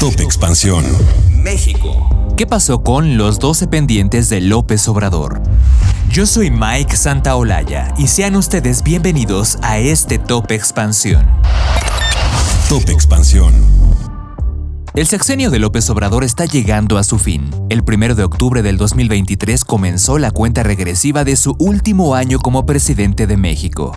Top Expansión. México. ¿Qué pasó con los 12 pendientes de López Obrador? Yo soy Mike Santaolalla y sean ustedes bienvenidos a este Top Expansión. Top Expansión. El sexenio de López Obrador está llegando a su fin. El 1 de octubre del 2023 comenzó la cuenta regresiva de su último año como presidente de México.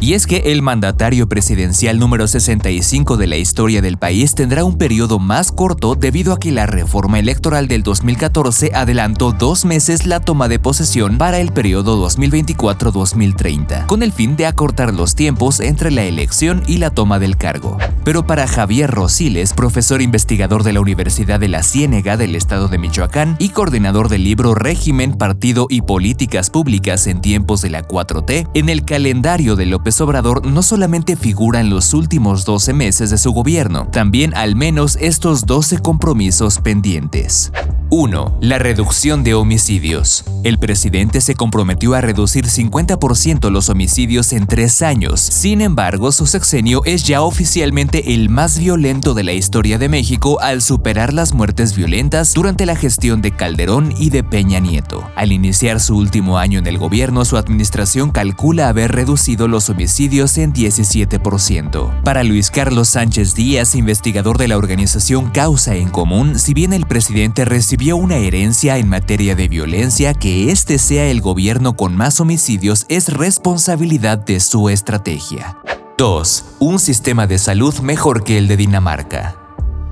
Y es que el mandatario presidencial número 65 de la historia del país tendrá un periodo más corto debido a que la reforma electoral del 2014 adelantó dos meses la toma de posesión para el periodo 2024-2030, con el fin de acortar los tiempos entre la elección y la toma del cargo. Pero para Javier Rosiles, profesor investigador de la Universidad de la Ciénega del estado de Michoacán y coordinador del libro Régimen, Partido y Políticas Públicas en tiempos de la 4T, en el calendario de López Obrador no solamente figura en los últimos 12 meses de su gobierno, también al menos estos 12 compromisos pendientes. 1. La reducción de homicidios. El presidente se comprometió a reducir 50% los homicidios en tres años. Sin embargo, su sexenio es ya oficialmente el más violento de la historia de México al superar las muertes violentas durante la gestión de Calderón y de Peña Nieto. Al iniciar su último año en el gobierno, su administración calcula haber reducido los homicidios en 17%. Para Luis Carlos Sánchez Díaz, investigador de la organización Causa en Común, si bien el presidente recibió una herencia en materia de violencia, que este sea el gobierno con más homicidios es responsabilidad de su estrategia. 2. Un sistema de salud mejor que el de Dinamarca.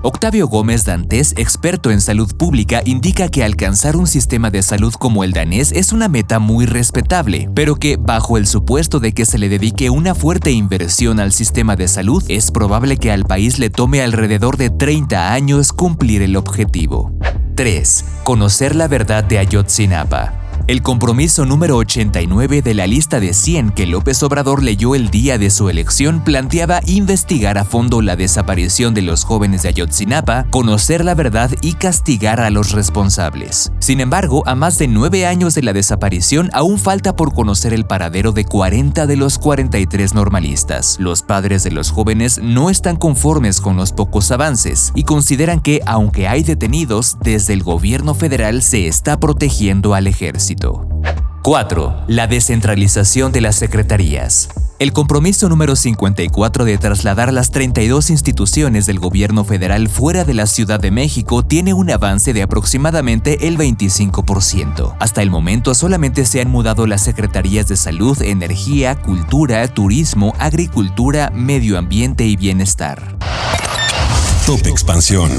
Octavio Gómez Dantes, experto en salud pública, indica que alcanzar un sistema de salud como el danés es una meta muy respetable, pero que, bajo el supuesto de que se le dedique una fuerte inversión al sistema de salud, es probable que al país le tome alrededor de 30 años cumplir el objetivo. 3. Conocer la verdad de Ayotzinapa. El compromiso número 89 de la lista de 100 que López Obrador leyó el día de su elección planteaba investigar a fondo la desaparición de los jóvenes de Ayotzinapa, conocer la verdad y castigar a los responsables. Sin embargo, a más de nueve años de la desaparición, aún falta por conocer el paradero de 40 de los 43 normalistas. Los padres de los jóvenes no están conformes con los pocos avances y consideran que, aunque hay detenidos, desde el gobierno federal se está protegiendo al ejército. 4. La descentralización de las secretarías. El compromiso número 54 de trasladar las 32 instituciones del gobierno federal fuera de la Ciudad de México tiene un avance de aproximadamente el 25%. Hasta el momento solamente se han mudado las secretarías de salud, energía, cultura, turismo, agricultura, medio ambiente y bienestar. Top Expansión.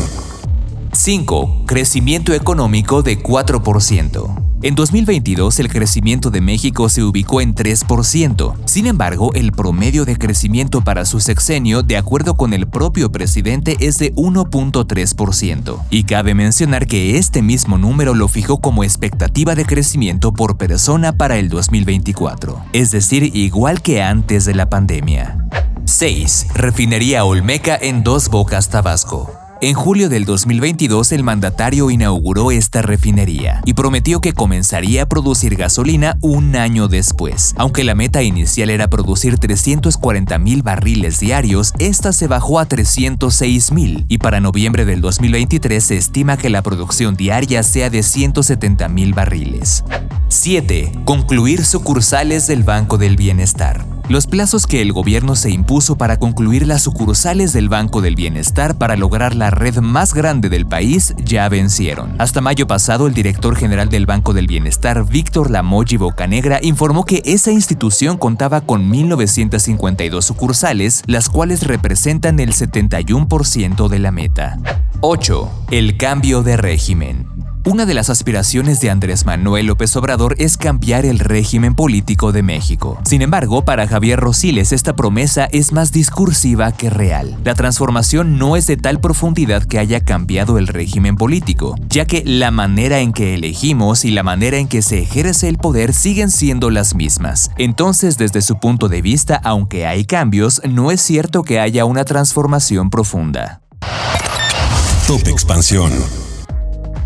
5. Crecimiento económico de 4%. En 2022 el crecimiento de México se ubicó en 3%. Sin embargo, el promedio de crecimiento para su sexenio, de acuerdo con el propio presidente, es de 1.3%. Y cabe mencionar que este mismo número lo fijó como expectativa de crecimiento por persona para el 2024, es decir, igual que antes de la pandemia. 6. Refinería Olmeca en Dos Bocas, Tabasco. En julio del 2022 el mandatario inauguró esta refinería y prometió que comenzaría a producir gasolina un año después. Aunque la meta inicial era producir 340 mil barriles diarios, esta se bajó a 306 mil y para noviembre del 2023 se estima que la producción diaria sea de 170 mil barriles. 7. Concluir sucursales del Banco del Bienestar. Los plazos que el gobierno se impuso para concluir las sucursales del Banco del Bienestar para lograr la red más grande del país ya vencieron. Hasta mayo pasado, el director general del Banco del Bienestar, Víctor Lamoji Bocanegra, informó que esa institución contaba con 1.952 sucursales, las cuales representan el 71% de la meta. 8. El cambio de régimen. Una de las aspiraciones de Andrés Manuel López Obrador es cambiar el régimen político de México. Sin embargo, para Javier Rosiles esta promesa es más discursiva que real. La transformación no es de tal profundidad que haya cambiado el régimen político, ya que la manera en que elegimos y la manera en que se ejerce el poder siguen siendo las mismas. Entonces, desde su punto de vista, aunque hay cambios, no es cierto que haya una transformación profunda. Top Expansión.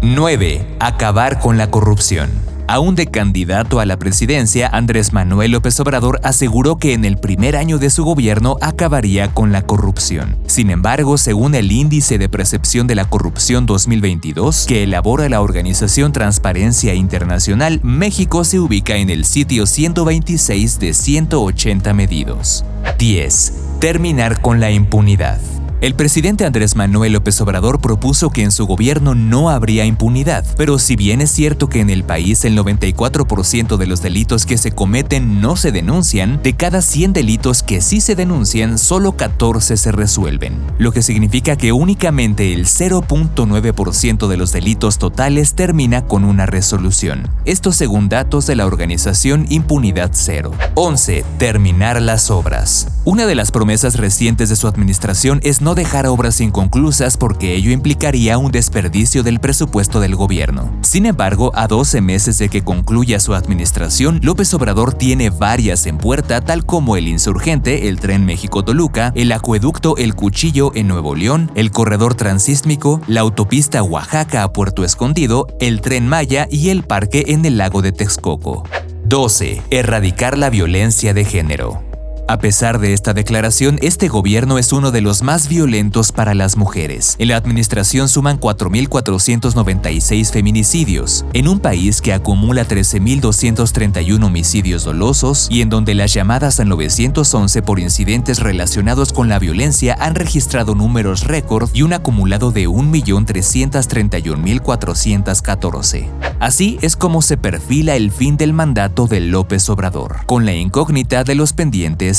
9. Acabar con la corrupción. Aún de candidato a la presidencia, Andrés Manuel López Obrador aseguró que en el primer año de su gobierno acabaría con la corrupción. Sin embargo, según el Índice de Percepción de la Corrupción 2022, que elabora la organización Transparencia Internacional, México se ubica en el sitio 126 de 180 medidos. 10. Terminar con la impunidad. El presidente Andrés Manuel López Obrador propuso que en su gobierno no habría impunidad, pero si bien es cierto que en el país el 94% de los delitos que se cometen no se denuncian, de cada 100 delitos que sí se denuncian, solo 14 se resuelven, lo que significa que únicamente el 0.9% de los delitos totales termina con una resolución. Esto según datos de la organización Impunidad Cero. 11. Terminar las obras. Una de las promesas recientes de su administración es no dejar obras inconclusas porque ello implicaría un desperdicio del presupuesto del gobierno. Sin embargo, a 12 meses de que concluya su administración, López Obrador tiene varias en puerta, tal como el insurgente, el tren México-Toluca, el acueducto El Cuchillo en Nuevo León, el corredor transísmico, la autopista Oaxaca a Puerto Escondido, el tren Maya y el parque en el lago de Texcoco. 12. Erradicar la violencia de género. A pesar de esta declaración, este gobierno es uno de los más violentos para las mujeres. En la administración suman 4.496 feminicidios, en un país que acumula 13.231 homicidios dolosos y en donde las llamadas al 911 por incidentes relacionados con la violencia han registrado números récord y un acumulado de 1.331.414. Así es como se perfila el fin del mandato de López Obrador, con la incógnita de los pendientes